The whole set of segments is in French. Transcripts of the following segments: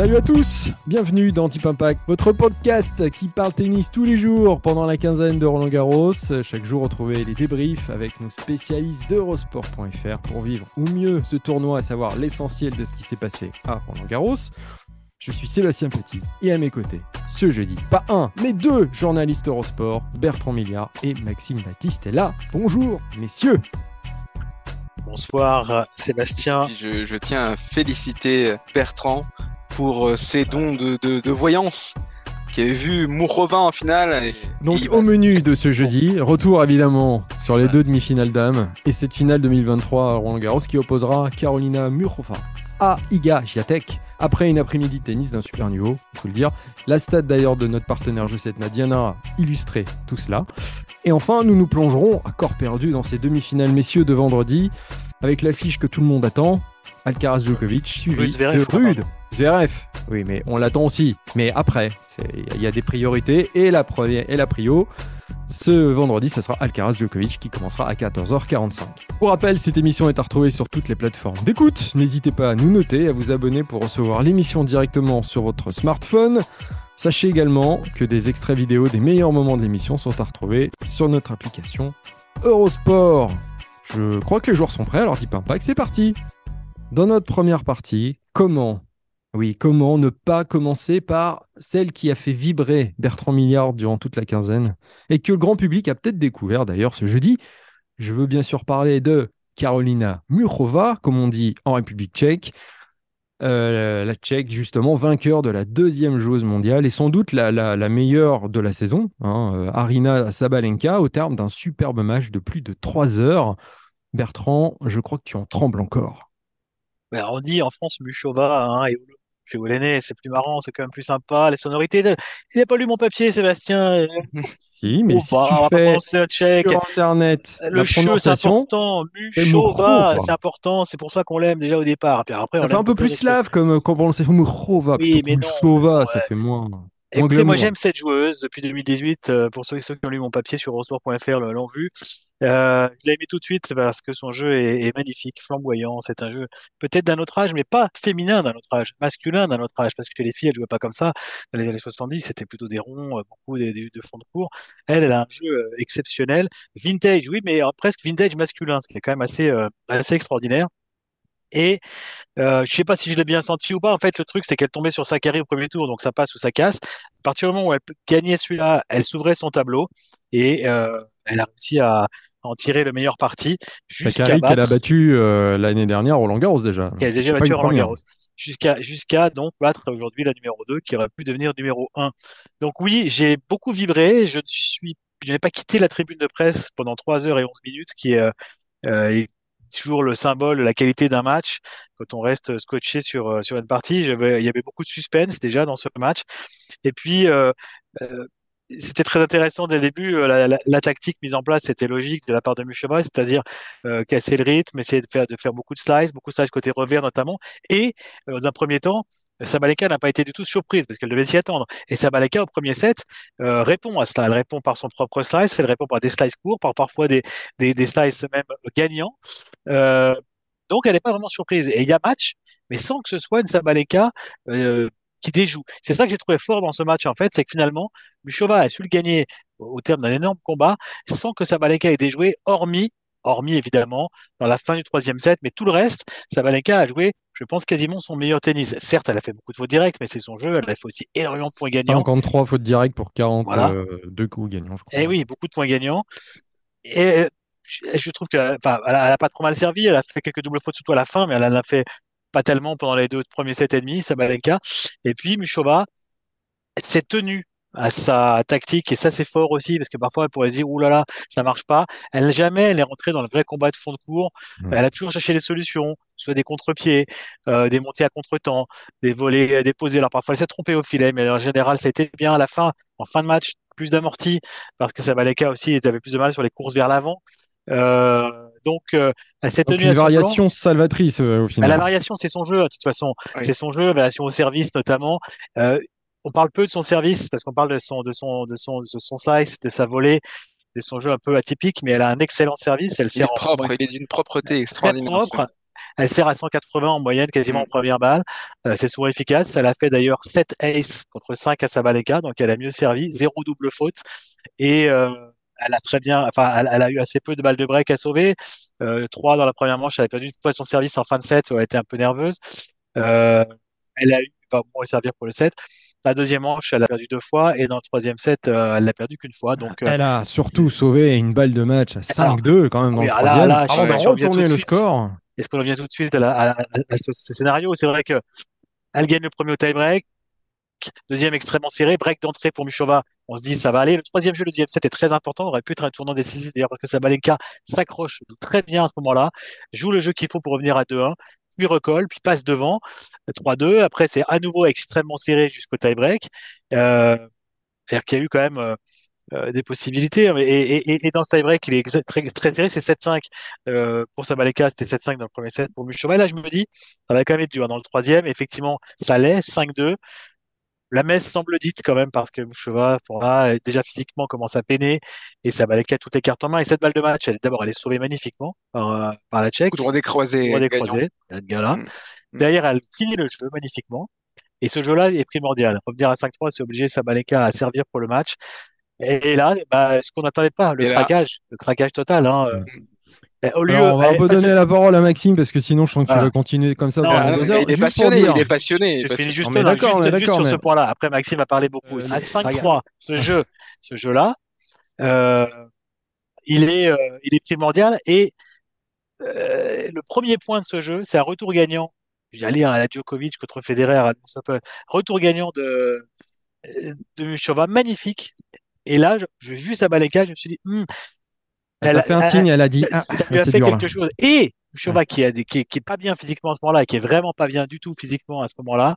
Salut à tous, bienvenue dans Tip Impact, votre podcast qui parle tennis tous les jours pendant la quinzaine de Roland Garros. Chaque jour, retrouvez les débriefs avec nos spécialistes d'Eurosport.fr pour vivre au mieux ce tournoi, à savoir l'essentiel de ce qui s'est passé à Roland Garros. Je suis Sébastien Petit et à mes côtés, ce jeudi, pas un, mais deux journalistes Eurosport, Bertrand Milliard et Maxime Baptiste est là. Bonjour, messieurs. Bonsoir Sébastien. Je, je tiens à féliciter Bertrand pour euh, ses dons de, de, de voyance qui avait vu Mourrovin en finale. et- Donc au menu de ce jeudi, retour évidemment sur les deux demi-finales dames et cette finale 2023 à Roland Garros qui opposera Carolina Muchova à Iga Swiatek après une après-midi de tennis d'un super niveau, il faut le dire. La stat d'ailleurs de notre partenaire 7 Nadiana a illustré tout cela. Et enfin, nous nous plongerons à corps perdu dans ces demi-finales messieurs de vendredi avec l'affiche que tout le monde attend, Alcaraz Djokovic suivi Rude de Rude Zverev. Oui, mais on l'attend aussi. Mais après, il y a des priorités et la, première- et la prio. Ce vendredi, ce sera Alcaraz Djokovic qui commencera à 14h45. Pour rappel, cette émission est à retrouver sur toutes les plateformes d'écoute. N'hésitez pas à nous noter, à vous abonner pour recevoir l'émission directement sur votre smartphone. Sachez également que des extraits vidéo des meilleurs moments de l'émission sont à retrouver sur notre application Eurosport. Je crois que les joueurs sont prêts, alors Deep Impact, c'est parti Dans notre première partie, comment oui, comment ne pas commencer par celle qui a fait vibrer Bertrand Milliard durant toute la quinzaine et que le grand public a peut-être découvert d'ailleurs ce jeudi. Je veux bien sûr parler de Carolina Muchova, comme on dit en République tchèque. Euh, la tchèque, justement, vainqueur de la deuxième joueuse mondiale et sans doute la meilleure de la saison, hein, euh, Arina Sabalenka, au terme d'un superbe match de plus de trois heures. Bertrand, je crois que tu en trembles encore. Ben, on dit en France Muchova hein, et c'est plus marrant, c'est quand même plus sympa, les sonorités. de- Il n'a pas lu mon papier, Sébastien. Si, mais Oh, si bah, tu on va pas fais un tchèque. sur Internet Le la che, c'est important. c'est Muchova, c'est important. C'est pour ça qu'on l'aime déjà au départ. Puis après, on ça fait un peu plus slave comme quand on sait Muchova Oui, mais non, Muchova, ça ouais. fait moins. Écoutez, moi j'aime cette joueuse depuis 2018. euh, pour ceux et ceux qui ont lu mon papier sur Eurosport.fr l'ont vu. Euh, je l'ai aimé tout de suite parce que son jeu est, est magnifique, flamboyant. C'est un jeu peut-être d'un autre âge, mais pas féminin d'un autre âge, masculin d'un autre âge, parce que les filles elles jouaient pas comme ça. Dans les années 70, c'était plutôt des ronds, euh, beaucoup des, des- de fond de cours. Elle, elle a un jeu euh, exceptionnel, vintage, oui, mais euh, presque vintage masculin, ce qui est quand même assez euh, assez extraordinaire. Et euh, je sais pas si je l'ai bien senti ou pas. En fait, le truc, c'est qu'elle tombait sur Sakari au premier tour, donc ça passe ou ça casse. À partir du moment où elle gagnait celui-là, elle s'ouvrait son tableau et euh, elle a réussi à en tirer le meilleur parti Sakari qu'elle a battu euh, l'année dernière Roland Garros déjà. Qui a déjà battu Roland. Garros. Jusqu'à jusqu'à donc battre aujourd'hui la numéro 2 qui aurait pu devenir numéro 1. Donc oui, j'ai beaucoup vibré. Je ne suis, je n'ai pas quitté la tribune de presse pendant 3 heures et 11 minutes, qui est, euh, euh, est toujours le symbole la qualité d'un match. Quand on reste scotché sur, euh, sur une partie, il y avait beaucoup de suspense déjà dans ce match. Et puis, euh, euh, c'était très intéressant dès le début. euh, La, la- la tactique mise en place, c'était logique de la part de Muchova, c'est-à-dire euh, casser le rythme, essayer de faire, de faire beaucoup de slices, beaucoup de slices côté revers notamment. Et euh, dans un premier temps, Sabalenka n'a pas été du tout surprise parce qu'elle devait s'y attendre. Et Sabalenka, au premier set, euh, répond à cela. Elle répond par son propre slice, elle répond par des slices courts, par parfois des, des, des slices même gagnants. Euh, donc, elle n'est pas vraiment surprise. Et il y a match, mais sans que ce soit une Sabalenka euh, qui déjoue. C'est ça que j'ai trouvé fort dans ce match, en fait, c'est que finalement, Muchova a su le gagner au au terme d'un énorme combat sans que Sabalenka ait déjoué, hormis, hormis évidemment, dans la fin du troisième set, mais tout le reste, Sabalenka a joué, je pense, quasiment son meilleur tennis. Certes, elle a fait beaucoup de fautes directes, mais c'est son jeu, elle a fait aussi énormément de points gagnants. 53 fautes directes pour 42 Voilà. coups gagnants, je crois. Eh oui, beaucoup de points gagnants. Et euh, je, trouve qu'elle enfin, elle a, elle a pas trop mal servi. Elle a fait quelques doubles fautes surtout à la fin, mais elle en a fait pas tellement pendant les deux premiers sets et demi, Sabalenka. Et puis Muchova s'est tenue à sa tactique et ça c'est fort aussi parce que parfois elle pourrait se dire ouh là là ça marche pas. Elle jamais elle est rentrée dans le vrai combat de fond de cours elle a toujours cherché des solutions soit des contre-pieds euh, des montées à contre-temps des volets euh, déposés alors parfois elle s'est trompée au filet mais en général ça a été bien à la fin en fin de match plus d'amorti parce que Sabaleka aussi avait plus de mal sur les courses vers l'avant donc euh, elle s'est Donc tenue une à son plan. variation salvatrice euh, au Bah, final. la variation, c'est son jeu, de toute façon. Oui. C'est son jeu, variation au service notamment. Euh, on parle peu de son service parce qu'on parle de son, de son, de son, de son slice, de sa volée, de son jeu un peu atypique, mais elle a un excellent service. Elle Il est sert en propre, il est d'une propreté extraordinaire. propre. Elle sert à 180 en moyenne, quasiment Mm. en première balle. Euh, c'est souvent efficace. Elle a fait d'ailleurs 7 aces contre 5 à Sabaleka, donc elle a mieux servi. Zéro double faute. Et euh, elle a très bien, enfin, elle, elle a eu assez peu de balles de break à sauver. Euh, 3 dans la première manche. Elle a perdu une fois son service en fin de set. où Elle était un peu nerveuse. Euh, elle a eu, enfin, bon, elle servir pour le set. La deuxième manche, elle a perdu deux fois. Et dans le troisième set, euh, elle l'a perdu qu'une fois. Donc, euh, Elle a surtout sauvé une balle de match à 5-2 quand même dans oui, le ah là, troisième là, le suite. score. Est-ce qu'on revient tout de suite à, la- à- à- à ce, ce scénario? C'est vrai que elle gagne le premier au tie-break, deuxième extrêmement serré, break d'entrée pour Muchova. On se dit ça va aller. Le troisième jeu, le deuxième set est très important. Aurait pu être un tournant décisif d'ailleurs parce que Sabalenka s'accroche, très bien à ce moment-là, joue le jeu qu'il faut pour revenir à 2-1, puis recolle, puis passe devant 3-2. Après c'est à nouveau extrêmement serré jusqu'au tie-break. Euh, c'est-à-dire qu'il y a eu quand même euh, euh, des possibilités. Et, et, dans ce tie-break, il est très, serré, c'est 7-5 euh, pour Sabaleka, c'était 7-5 dans le premier set pour Muchova. Là, je me dis, ça va quand même être dur. Dans le troisième, effectivement, ça l'est, 5-2. La messe semble dite quand même parce que pour là, déjà physiquement commence à peiner et Sabaleka a toutes les cartes en main. Et cette balle de match, elle, d'abord, elle est sauvée magnifiquement par, euh, par la Tchèque. Coup de décroisé. Droit gagnant. décroisé, Gala. Mm. Derrière, elle finit le jeu magnifiquement. Et ce jeu-là est primordial. Revenir à 5-3, c'est obliger Sabaleka à servir pour le match. Et, et là, bah, ce qu'on n'attendait pas, le Et là- craquage, le craquage total. Hein, euh. Et au lieu, Alors, on va un eh, peu parce- donner la parole à Maxime parce que sinon je sens que tu Voilà. vas continuer comme ça Non, pendant Ah, deux heures. il est Juste passionné, il est passionné. Je parce- finis juste, est juste, juste d'accord, sur ce point-là. Après, Maxime va parler beaucoup Euh, À 5-3, ce jeu, ce jeu-là, euh, il est, euh, il est primordial. Et euh, le premier point de ce jeu, c'est un retour gagnant. J'allais à la Djokovic contre Federer à. Retour gagnant de, de Muchova, magnifique. Et là, je- j'ai vu Sabalenka, je me suis dit, Elle a fait un signe, elle a dit ça, ah, ça lui a fait dur, là. quelque chose. Et Muchova qui, a des- qui, est, qui est pas bien physiquement à ce moment-là, qui est vraiment pas bien du tout physiquement à ce moment-là.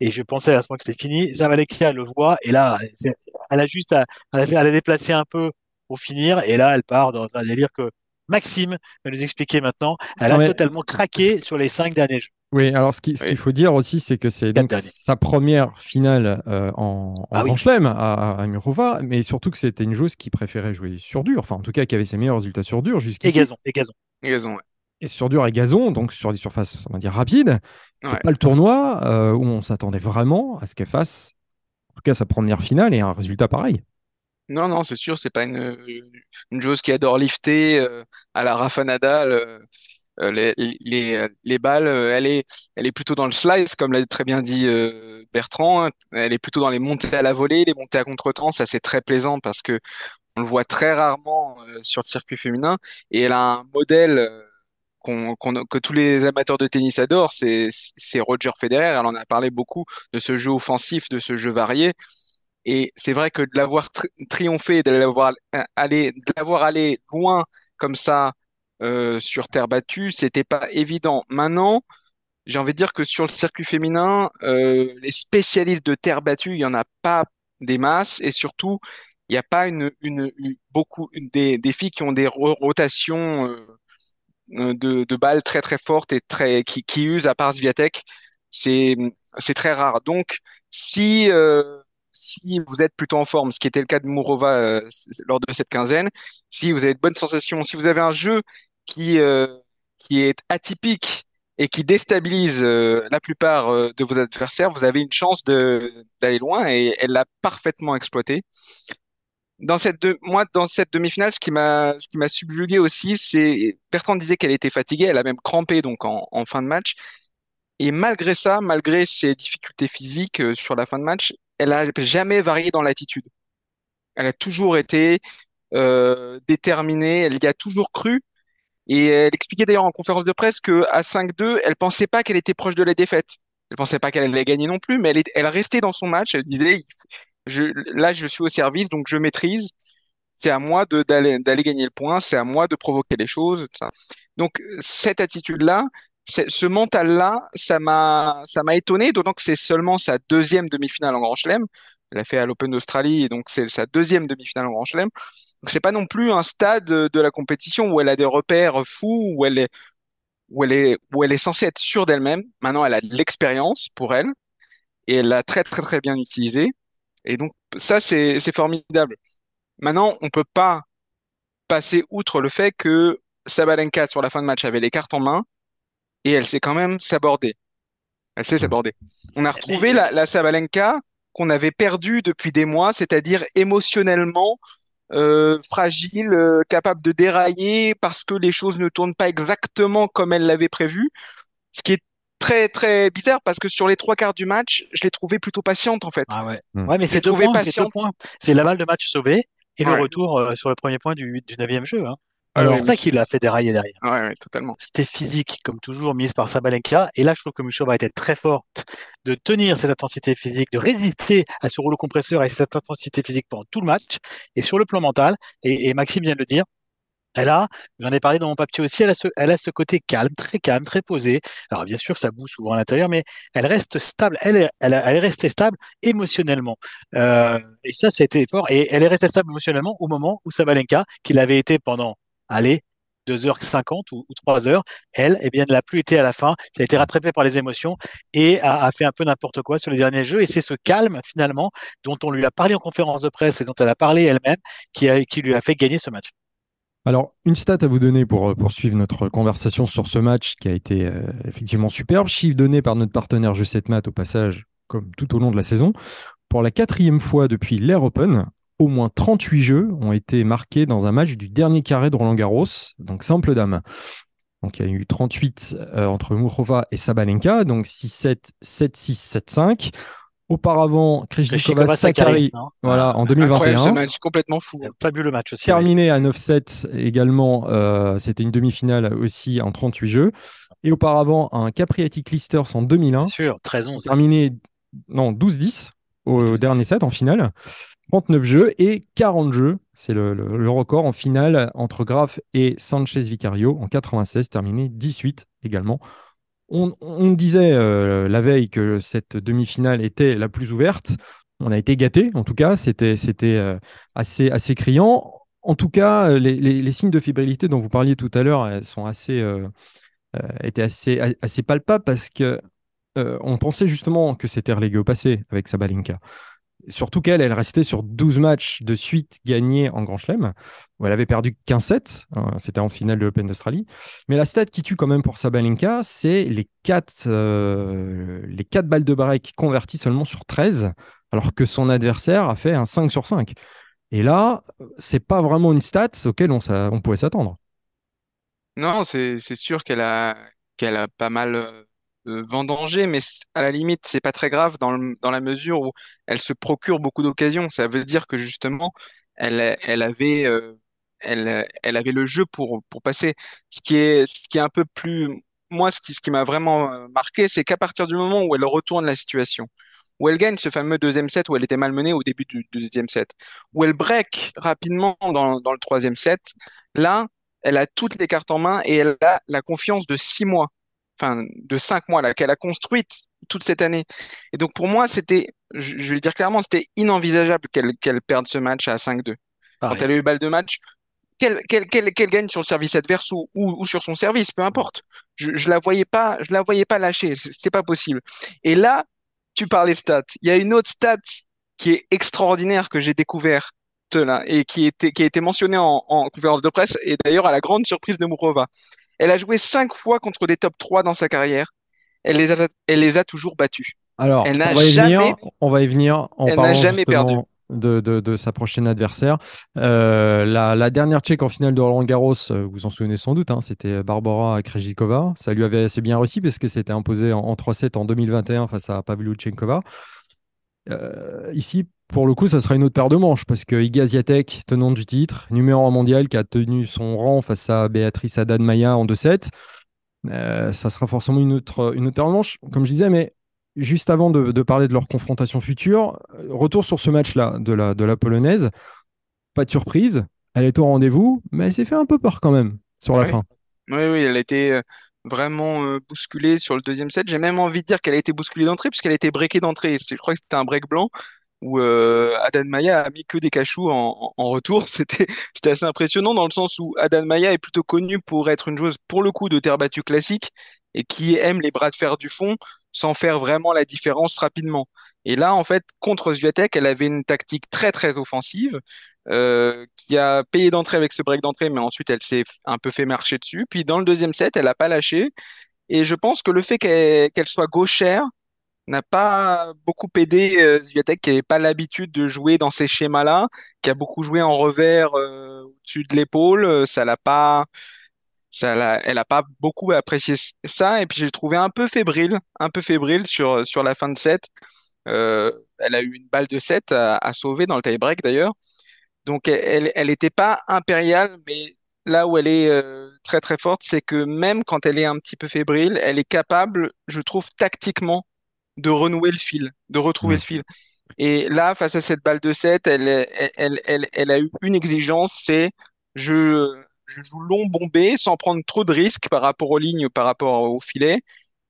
Et je pensais à ce moment que c'était fini. Sabalenka le voit et là, elle a juste à, elle a, fait- elle a déplacé un peu pour finir. Et là, elle part dans un délire que Maxime va nous expliquer maintenant. Elle Non, a mais- totalement craqué sur les cinq derniers jeux. Oui, alors ce qui- ce qu'il Oui. faut dire aussi, c'est que c'est sa première finale euh, en, en Ah oui. Grand Chelem à, à Murova, mais surtout que c'était une joueuse qui préférait jouer sur dur, enfin en tout cas qui avait ses meilleurs résultats sur dur Et jusqu'ici. gazon, et gazon. Raison, ouais. Et sur dur et gazon, donc sur des surfaces, on va dire rapides. C'est Ouais. pas le tournoi euh, où on s'attendait vraiment à ce qu'elle fasse, en tout cas sa première finale et un résultat pareil. Non, non, c'est sûr, c'est pas une, une joueuse qui adore lifter euh, à la Rafa Nadal. euh, euh, les, les, les balles, euh, elle est, elle est plutôt dans le slice, comme l'a très bien dit euh, Bertrand. hein. Elle est plutôt dans les montées à la volée, les montées à contretemps. Ça, c'est très plaisant parce que on le voit très rarement euh, sur le circuit féminin. Et elle a un modèle euh, qu'on, que tous les amateurs de tennis adorent, c'est, c'est Roger Federer. Elle en a parlé beaucoup de ce jeu offensif, de ce jeu varié. Et c'est vrai que de l'avoir tri- triomphé, de l'avoir euh, allé, de l'avoir allé loin comme ça euh, sur terre battue, c'était pas évident. Maintenant, j'ai envie de dire que sur le circuit féminin, euh, les spécialistes de terre battue, il y en a pas des masses, et surtout, il n'y a pas une, une, beaucoup des, des filles qui ont des ro- rotations euh, euh, de, de balles très très fortes et très qui, qui usent à part Swiatek. C'est c'est très rare. Donc, si euh, si vous êtes plutôt en forme, ce qui était le cas de Mourova euh, lors de cette quinzaine, si vous avez de bonnes sensations, si vous avez un jeu qui euh, qui est atypique et qui déstabilise euh, la plupart euh, de vos adversaires, vous avez une chance d'aller loin et elle l'a parfaitement exploité. Dans cette moi, dans cette demi-finale, ce qui m'a, ce qui m'a subjugué aussi, c'est, Bertrand disait qu'elle était fatiguée, elle a même crampé donc en, en fin de match. Et malgré ça, malgré ses difficultés physiques euh, sur la fin de match, elle a jamais varié dans l'attitude. Elle a toujours été euh, déterminée, elle y a toujours cru. Et elle expliquait d'ailleurs en conférence de presse que à 5-2, elle pensait pas qu'elle était proche de la défaite. Elle pensait pas qu'elle allait gagner non plus, mais elle, est- elle restait dans son match. Elle disait, je, là, je suis au service, donc je maîtrise. C'est à moi d'aller gagner le point, c'est à moi de provoquer les choses. Donc cette attitude-là, ce mental-là, ça m'a ça m'a étonné, d'autant que c'est seulement sa deuxième demi-finale en Grand Chelem. Elle a fait à l'Open d'Australie, donc c'est sa deuxième demi-finale en Grand Chelem. Donc c'est pas non plus un stade de la compétition où elle a des repères fous, où elle est où elle est où elle est censée être sûre d'elle-même. Maintenant, elle a de l'expérience pour elle et elle l'a très très très bien utilisée. Et donc ça c'est c'est formidable. Maintenant, on peut pas passer outre le fait que Sabalenka sur la fin de match avait les cartes en main et elle s'est quand même sabordée. Elle s'est sabordée. On a retrouvé la, la Sabalenka qu'on avait perdue depuis des mois, c'est-à-dire émotionnellement euh, fragile, euh, capable de dérailler parce que les choses ne tournent pas exactement comme elle l'avait prévu. Ce qui est très très bizarre parce que sur les trois quarts du match, je l'ai trouvée plutôt patiente en fait. Ah ouais. Hmm. Ouais, mais c'est deux, points, c'est la balle de match sauvée et le retour euh, sur le premier point du, du neuvième jeu. Hein. Alors, c'est ça qui l'a fait dérailler derrière. Ouais, totalement. C'était physique, comme toujours, mise par Sabalenka. Et là, je trouve que Mushova été très forte de tenir cette intensité physique, de résister à ce rouleau compresseur et cette intensité physique pendant tout le match. Et sur le plan mental, et, Maxime vient de le dire, elle a, j'en ai parlé dans mon papier aussi, elle a, ce, elle a ce côté calme, très calme, très posé. Alors bien sûr, ça bouge souvent à l'intérieur, mais elle reste stable. Elle est, elle, est restée stable émotionnellement. Euh, et ça, c'était fort. Et elle est restée stable émotionnellement au moment où Sabalenka, qui l'avait été pendant allez, 2h50 ou, 3h. Elle, eh bien, ne l'a plus été à la fin. Ça a été rattrapé par les émotions et a, fait un peu n'importe quoi sur les derniers jeux. Et c'est ce calme, finalement, dont on lui a parlé en conférence de presse et dont elle a parlé elle-même, qui, lui a fait gagner ce match. Alors, une stat à vous donner pour euh, poursuivre notre conversation sur ce match qui a été euh, effectivement superbe. Chiffre donné par notre partenaire G7 au passage, comme tout au long de la saison. Pour la quatrième fois depuis l'Air Open, au moins 38 jeux ont été marqués dans un match du dernier carré de Roland Garros, donc simple dame. Donc il y a eu 38 euh, entre Mourova et Sabalenka, donc 6-7, 7-6, 7-5. Auparavant, Krejcikova Sakari, voilà, en 2021. Ce match complètement fou. Fabuleux match aussi. Terminé à 9-7 également, euh, c'était une demi-finale aussi en 38 jeux. Et auparavant, un Capriati Clisters en 2001. Bien sûr, 13-11. Terminé, non, 12-10 au dernier set en finale. 39 jeux et 40 jeux. C'est le, record en finale entre Graf et Sanchez Vicario en 96, terminé 18 également. On, disait euh, la veille que cette demi-finale était la plus ouverte. On a été gâté, en tout cas, c'était euh, assez, assez criant. En tout cas, les, signes de fébrilité dont vous parliez tout à l'heure sont assez, euh, étaient assez, assez palpables parce que on pensait justement que c'était relégué au passé avec Sabalinka. Surtout qu'elle, elle restait sur 12 matchs de suite gagnés en Grand Chelem, où elle avait perdu qu'un set, hein, c'était en finale de l'Open d'Australie. Mais la stat qui tue quand même pour Sabalenka, c'est les 4, euh, les 4 balles de break converties seulement sur 13, alors que son adversaire a fait un 5 sur 5. Et là, c'est pas vraiment une stat auquel on, on pouvait s'attendre. Non, c'est sûr qu'elle a, qu'elle a pas mal euh, vendanger, mais à la limite, c'est pas très grave dans, dans la mesure où elle se procure beaucoup d'occasions. Ça veut dire que justement, elle, elle avait, euh, elle, elle avait le jeu pour, pour passer. Ce qui est, ce qui est un peu plus, moi, ce qui, ce qui m'a vraiment euh, marqué, c'est qu'à partir du moment où elle retourne la situation, où elle gagne ce fameux deuxième set où elle était malmenée au début du deuxième set, où elle break rapidement dans, dans le troisième set, là, elle a toutes les cartes en main et elle a la confiance de six mois enfin de cinq mois là qu'elle a construite toute cette année. Et donc pour moi, c'était, je, vais le dire clairement, c'était inenvisageable qu'elle qu'elle perde ce match à 5-2. Quand elle a eu balle de match, qu'elle qu'elle qu'elle gagne sur le service adverse ou, ou, sur son service, peu importe. Je, je la voyais pas, je la voyais pas lâcher, c'était pas possible. Et là, tu parlais stats. Il y a une autre stat qui est extraordinaire que j'ai découvert là, et qui, était, qui a été mentionnée en, en conférence de presse et d'ailleurs à la grande surprise de Mourova. Elle a joué cinq fois contre des top 3 dans sa carrière. Elle les a, elle les a toujours battus. Alors, on, va y venir, on va y venir en elle n'a jamais perdu. De, de, sa prochaine adversaire. Euh, la, dernière tchèque en finale de Roland Garros, euh, vous en souvenez sans doute, hein, c'était Barbara Krejcikova. Ça lui avait assez bien réussi parce qu'elle s'était imposée en, 3-7 en 2021 face à Pavlyuchenkova. Euh, ici, pour le coup, ça sera une autre paire de manches parce que Iga Ziatek, tenant du titre, numéro 1 mondial, qui a tenu son rang face à Béatrice Haddad Maya en 2-7, euh, ça sera forcément une autre, une autre paire de manches, comme je disais, mais juste avant de, parler de leur confrontation future, retour sur ce match-là de la, de la polonaise. Pas de surprise, elle est au rendez-vous, mais elle s'est fait un peu peur quand même sur la fin. Oui, oui, elle a été euh, vraiment euh, bousculée sur le deuxième set. J'ai même envie de dire qu'elle a été bousculée d'entrée puisqu'elle a été breakée d'entrée. Je crois que c'était un break blanc où euh, Adan Maya a mis que des cachous en, en, retour. C'était assez impressionnant dans le sens où Adan Maya est plutôt connu pour être une joueuse pour le coup de terre battue classique et qui aime les bras de fer du fond sans faire vraiment la différence rapidement. Et là, en fait, contre Swiatek, elle avait une tactique très très offensive euh, qui a payé d'entrée avec ce break d'entrée, mais ensuite elle s'est un peu fait marcher dessus. Puis dans le deuxième set, elle n'a pas lâché. Et je pense que le fait qu'elle soit gauchère n'a pas beaucoup aidé euh, Zviatek, qui n'avait pas l'habitude de jouer dans ces schémas-là, qui a beaucoup joué en revers euh, au-dessus de l'épaule. Euh, ça l'a pas, ça l'a, elle n'a pas beaucoup apprécié ça. Et puis j'ai trouvé un peu fébrile, un peu fébrile sur sur la fin de set. Euh, elle a eu une balle de set à, sauver dans le tie-break d'ailleurs. Donc elle elle n'était pas impériale, mais là où elle est très très forte, c'est que même quand elle est un petit peu fébrile, elle est capable, je trouve, tactiquement, de renouer le fil, de retrouver le fil. Et là, face à cette balle de 7, elle, elle, elle, elle, a eu une exigence, c'est je, je joue long bombé sans prendre trop de risques par rapport aux lignes, par rapport au filet,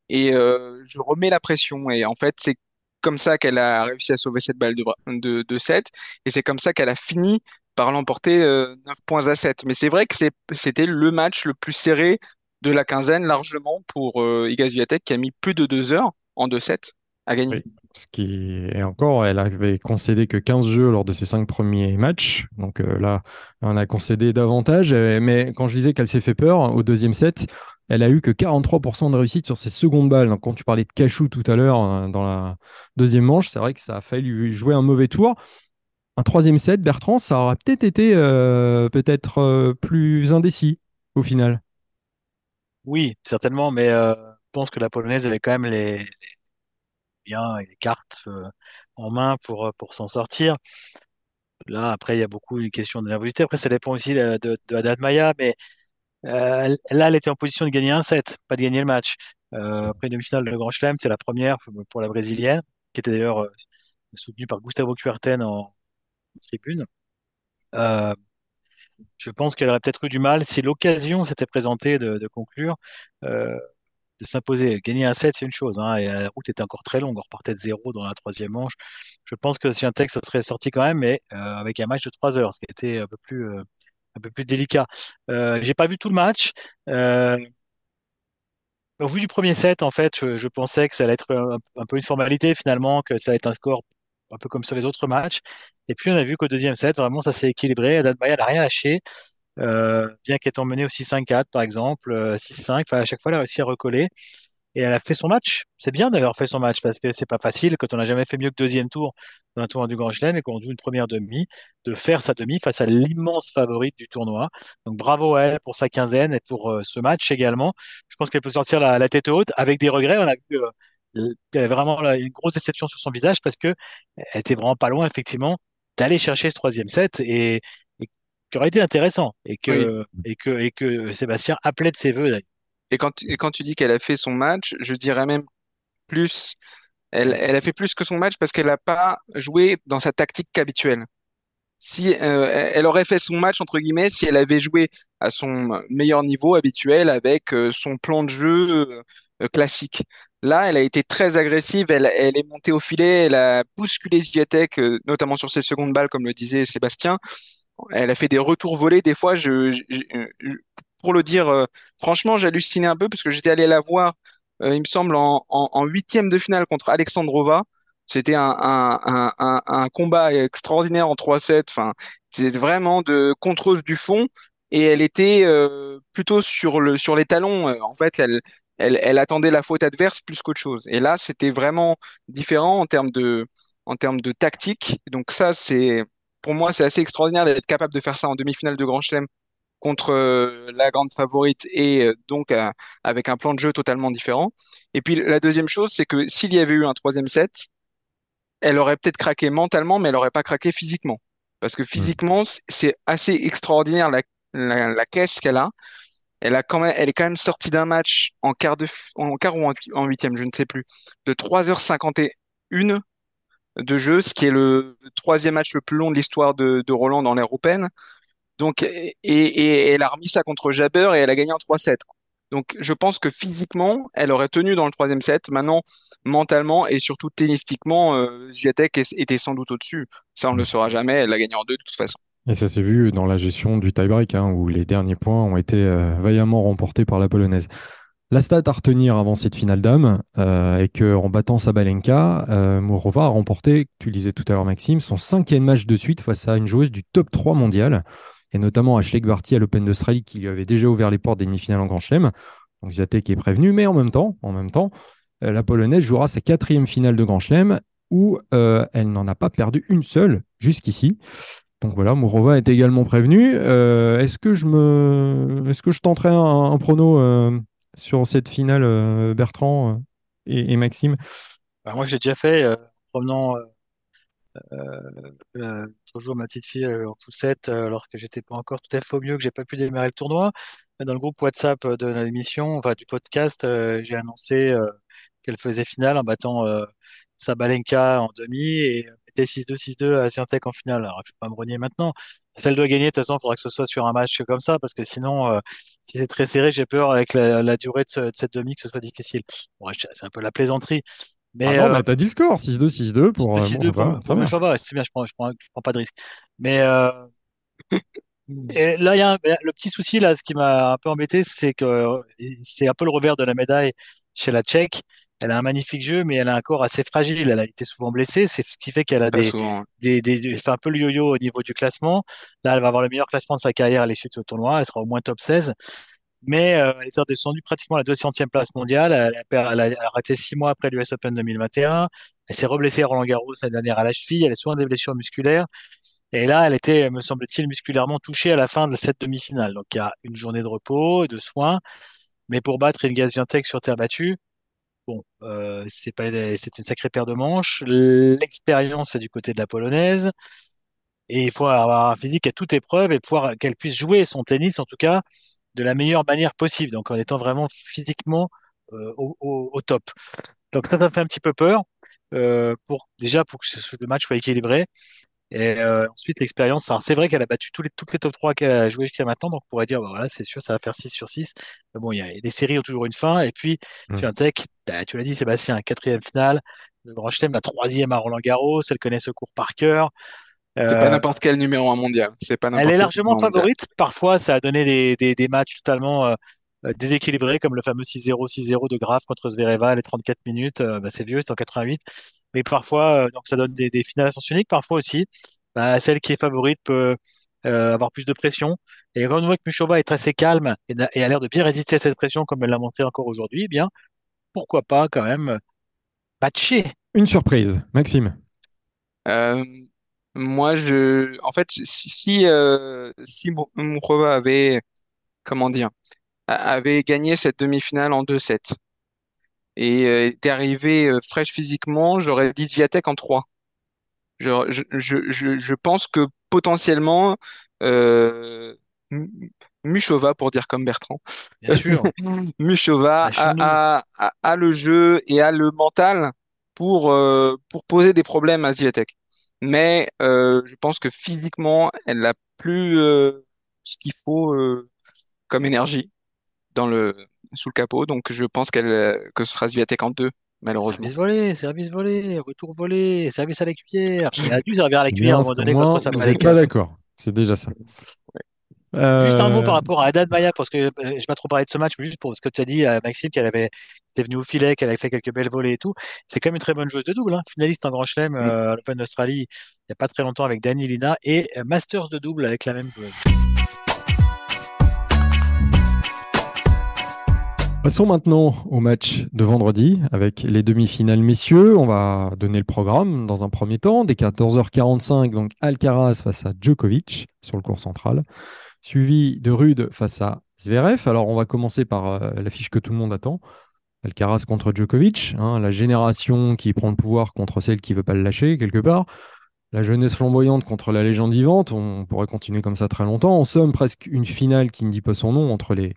et euh, je remets la pression. Et en fait, c'est comme ça qu'elle a réussi à sauver cette balle de, de, de 7, et c'est comme ça qu'elle a fini par l'emporter 9 euh, points à 7. Mais c'est vrai que c'était le match le plus serré de la quinzaine, largement, pour euh, qui a mis plus de 2 heures en 2-7 à gagner. ce qui est encore, elle avait concédé que 15 jeux lors de ses 5 premiers matchs. Donc euh, là, on a concédé davantage. Mais quand je disais qu'elle s'est fait peur au deuxième set, elle a eu que 43% de réussite sur ses secondes balles. Donc, quand tu parlais de Cachou tout à l'heure euh, dans la deuxième manche, c'est vrai que ça a failli lui jouer un mauvais tour. Un troisième set, Bertrand, ça aura peut-être été euh, peut-être plus indécis au final. Oui, certainement, mais pense que la Polonaise avait quand même les, bien les cartes euh, en main pour, euh, pour s'en sortir. Là, après, il y a beaucoup une question de nervosité. Après, ça dépend aussi de, de, de Maya, mais euh, là, elle était en position de gagner un set, pas de gagner le match. après une demi-finale de Grand Chelem, c'est la première pour la brésilienne, qui était d'ailleurs soutenue par Gustavo Kuerten en tribune. je pense qu'elle aurait peut-être eu du mal si l'occasion s'était présentée de conclure de s'imposer. Gagner un set, c'est une chose, hein, et la route était encore très longue. On repartait de zéro dans la troisième manche. Je pense que si un texte serait sorti quand même, mais euh, avec un match de trois heures, ce qui était un peu plus, euh, un peu plus délicat. Euh, j'ai pas vu tout le match. Euh, au vu du premier set, en fait, je, pensais que ça allait être un, peu une formalité finalement, que ça allait être un score un peu comme sur les autres matchs. Et puis on a vu qu'au deuxième set, vraiment, ça s'est équilibré. Adam Maya n'a rien lâché. Euh, bien qu'étant menée aussi 5-4 par exemple, 6-5, euh, à chaque fois elle a réussi à recoller. Et elle a fait son match. C'est bien d'avoir fait son match parce que c'est pas facile quand on n'a jamais fait mieux que deuxième tour dans un tournoi du Grand Chelem et qu'on joue une première demi, de faire sa demi face à l'immense favorite du tournoi. Donc bravo à elle pour sa quinzaine et pour euh, ce match également. Je pense qu'elle peut sortir la, tête haute avec des regrets. On a vu euh, avait vraiment une grosse déception sur son visage parce que elle était vraiment pas loin effectivement d'aller chercher ce troisième set et, qui aurait été intéressant et que, et que, et que Sébastien appelait de ses voeux. Et quand, et quand tu dis qu'elle a fait son match, je dirais même plus, elle, elle a fait plus que son match parce qu'elle n'a pas joué dans sa tactique habituelle. Si euh, elle aurait fait son match entre guillemets, si elle avait joué à son meilleur niveau habituel avec euh, son plan de jeu euh, classique. Là, elle a été très agressive, elle, elle est montée au filet, elle a bousculé Zviatek, notamment sur ses secondes balles, comme le disait Sébastien. Elle a fait des retours volés. Des fois, je, pour le dire euh, franchement, j'hallucinais un peu parce que j'étais allé la voir, euh, il me semble, en, huitième de finale contre Alexandrova. C'était un, combat extraordinaire en 3-7. Enfin, c'est vraiment de contreuse du fond. Et elle était euh, plutôt sur, le, sur les talons. En fait, elle attendait la faute adverse plus qu'autre chose. Et là, c'était vraiment différent en termes de, en termes de tactique. Donc ça, c'est pour moi, c'est assez extraordinaire d'être capable de faire ça en demi-finale de Grand Chelem contre euh, la grande favorite et euh, donc euh, avec un plan de jeu totalement différent. Et puis la deuxième chose, c'est que s'il y avait eu un troisième set, elle aurait peut-être craqué mentalement, mais elle aurait pas craqué physiquement. Parce que physiquement, c'est assez extraordinaire la, la, la caisse qu'elle a. elle a quand même, elle est quand même sortie d'un match en quart de, en quart ou en huitième, je ne sais plus, de 3h51 de jeu, ce qui est le troisième match le plus long de l'histoire de, Roland dans l'ère open. Donc, et, et, elle a remis ça contre Jabber et elle a gagné en 3-7. Donc, je pense que physiquement, elle aurait tenu dans le troisième set. Maintenant, mentalement et surtout tennistiquement, euh, était sans doute au-dessus. Ça, on ne le saura jamais. Elle a gagné en deux de toute façon. Et ça s'est vu dans la gestion du tie-break, hein, où les derniers points ont été euh, vaillamment remportés par la Polonaise. La stat à retenir avant cette finale d'âme euh, est qu'en battant Sabalenka, euh, Mourova a remporté, tu disais tout à l'heure Maxime, son cinquième match de suite face à une joueuse du top 3 mondial, et notamment Ashley Barty à l'Open d'Australie qui lui avait déjà ouvert les portes des demi-finales en Grand Chelem. Donc Ziatek est prévenu, mais en même temps, en même temps euh, la Polonaise jouera sa quatrième finale de Grand Chelem où elle n'en a pas perdu une seule jusqu'ici. Donc voilà, Mourova est également prévenu. est-ce que je me, est-ce que je tenterai un, un prono sur cette finale, euh, Bertrand euh, et, Maxime bah, Moi, j'ai déjà fait euh, en promenant toujours ma petite fille en poussette lorsque j'étais pas encore tout à fait au mieux, que j'ai pas pu démarrer le tournoi. Dans le groupe WhatsApp de l'émission, enfin du podcast, j'ai annoncé qu'elle faisait finale en battant Sabalenka en demi et était 6-2, 6-2 à Siantec en finale. Alors, je vais pas me renier maintenant. Si elle doit gagner, de toute façon, il faudra que ce soit sur un match comme ça, parce que sinon, euh, si c'est très serré, j'ai peur avec la, durée de, cette demi que ce soit difficile. c'est un peu la plaisanteie. Mais ah non, euh, t'as dit le score, 6-2, 6-2 pour. 6-2 euh, pour, c'est bien, je prends, je prends, je prends pas de risque. Mais là, il y a le petit souci, là, ce qui m'a un peu embêté, c'est que c'est un peu le revers de la médaille chez la Tchèque, elle a un magnifique jeu, mais elle a un corps assez fragile. Elle a été souvent blessée, c'est ce qui fait qu'elle a des, des, des, fait un peu le yo-yo au niveau du classement. Là, elle va avoir le meilleur classement de sa carrière à l'issue de ce tournoi. Elle sera au moins top 16. Mais euh, elle est redescendue pratiquement à la 200e place mondiale. Elle a, elle a arrêté six mois après l'US Open 2021. Elle s'est reblessée à Roland Garros l'année dernière à la cheville. Elle a souvent des blessures musculaires. Et là, elle était, me semble-t-il, musculairement touchée à la fin de cette demi-finale. Donc, il y a une journée de repos et de soins. Mais pour battre Ilgaz Viantec sur terre battue, Euh, c'est une sacrée paire de manches. L'expérience est du côté de la polonaise. Et il faut avoir un physique à toute épreuve et pouvoir qu'elle puisse jouer son tennis, en tout cas, de la meilleure manière possible. Donc, en étant vraiment physiquement euh, au, top. Donc, ça, ça fait un petit peu peur. Euh, pour déjà pour que ce, le match soit équilibré et euh, ensuite, l'expérience, c'est vrai qu'elle a battu tous les, toutes les top 3 qu'elle a joué jusqu'à maintenant, donc on pourrait dire, bah, voilà, c'est sûr, ça va faire 6 sur 6. Mais bon, y a, les séries ont toujours une fin, et puis, mmh. tu tech, bah, tu l'as dit, Sébastien, un quatrième finale, le Grand Chelem, la troisième à Roland Garros, elle connaît ce cours par cœur. c'est pas euh, n'importe quel numéro 1 mondial. C'est pas elle est largement favorite. Parfois, ça a donné des, des, des matchs totalement euh, déséquilibrés, comme le fameux 6-0, 6-0 de Graf contre Zvereva, les 34 minutes. bah, c'est vieux, c'est en 88 mais parfois, donc ça donne des, des finales à sens unique, parfois aussi bah, celle qui est favorite peut euh, avoir plus de pression. Et quand on voit que Mushova est assez calme et, a l'air de bien résister à cette pression comme elle l'a montré encore aujourd'hui, eh bien, pourquoi pas quand même patcher Une surprise, Maxime. Euh, moi, je, en fait, si si, euh, si avait, comment dire, avait gagné cette demi-finale en 2-7 et euh, était arrivé fraîche physiquement, j'aurais dit Zviatek en 3. Je, je, je, je pense que potentiellement, euh, Muchova, pour dire comme Bertrand, bien sûr, Muchova a, a, a, le jeu et a le mental pour, euh, pour poser des problèmes à Zviatek. Mais euh, je pense que physiquement, elle n'a plus euh, ce qu'il faut euh, comme énergie dans le, sous le capot. Donc je pense qu'elle que ce sera Zviatek en deux malheureusement. Service volé, service volé, retour volé, service à la cuillère. Il a dû servir à la cuillère à un moment donné contre ça. Vous n'êtes pas d'accord, c'est déjà ça. Juste un mot par euh, rapport à Haddad Maya, parce que euh, je n'ai pas trop parlé de ce match, mais juste pour ce que tu as dit à Maxime, qu'elle avait était venue au filet, qu'elle avait fait quelques belles volées et tout. C'est quand même une très bonne joueuse de double, hein. finaliste en Grand Chelem euh, à l'Open d'Australie il n'y a pas très longtemps avec Dani Lina et Masters de double avec la même joueuse. Passons maintenant au match de vendredi avec les demi-finales messieurs. On va donner le programme dans un premier temps. Dès 14h45, donc Alcaraz face à Djokovic sur le cours central, suivi de Rude face à Zverev. Alors on va commencer par euh, l'affiche que tout le monde attend. Alcaraz contre Djokovic, hein, la génération qui prend le pouvoir contre celle qui ne veut pas le lâcher quelque part. La jeunesse flamboyante contre la légende vivante, on pourrait continuer comme ça très longtemps. En somme, presque une finale qui ne dit pas son nom entre les,